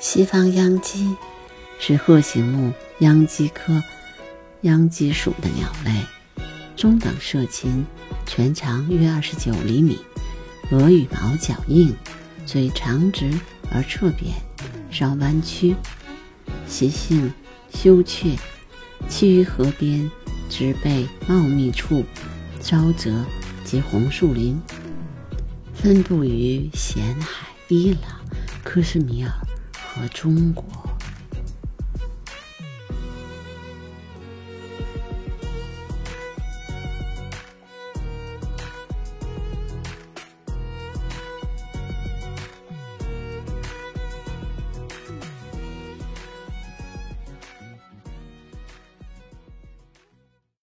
西方秧鸡是鹤形目秧鸡科秧鸡属的鸟类，中等社禽，全长约二十九厘米，额羽毛较硬，嘴长直而侧扁，稍弯曲，习性羞怯，栖于河边、植被茂密处、沼泽及红树林，分布于咸海、伊朗、克什米尔。和中国。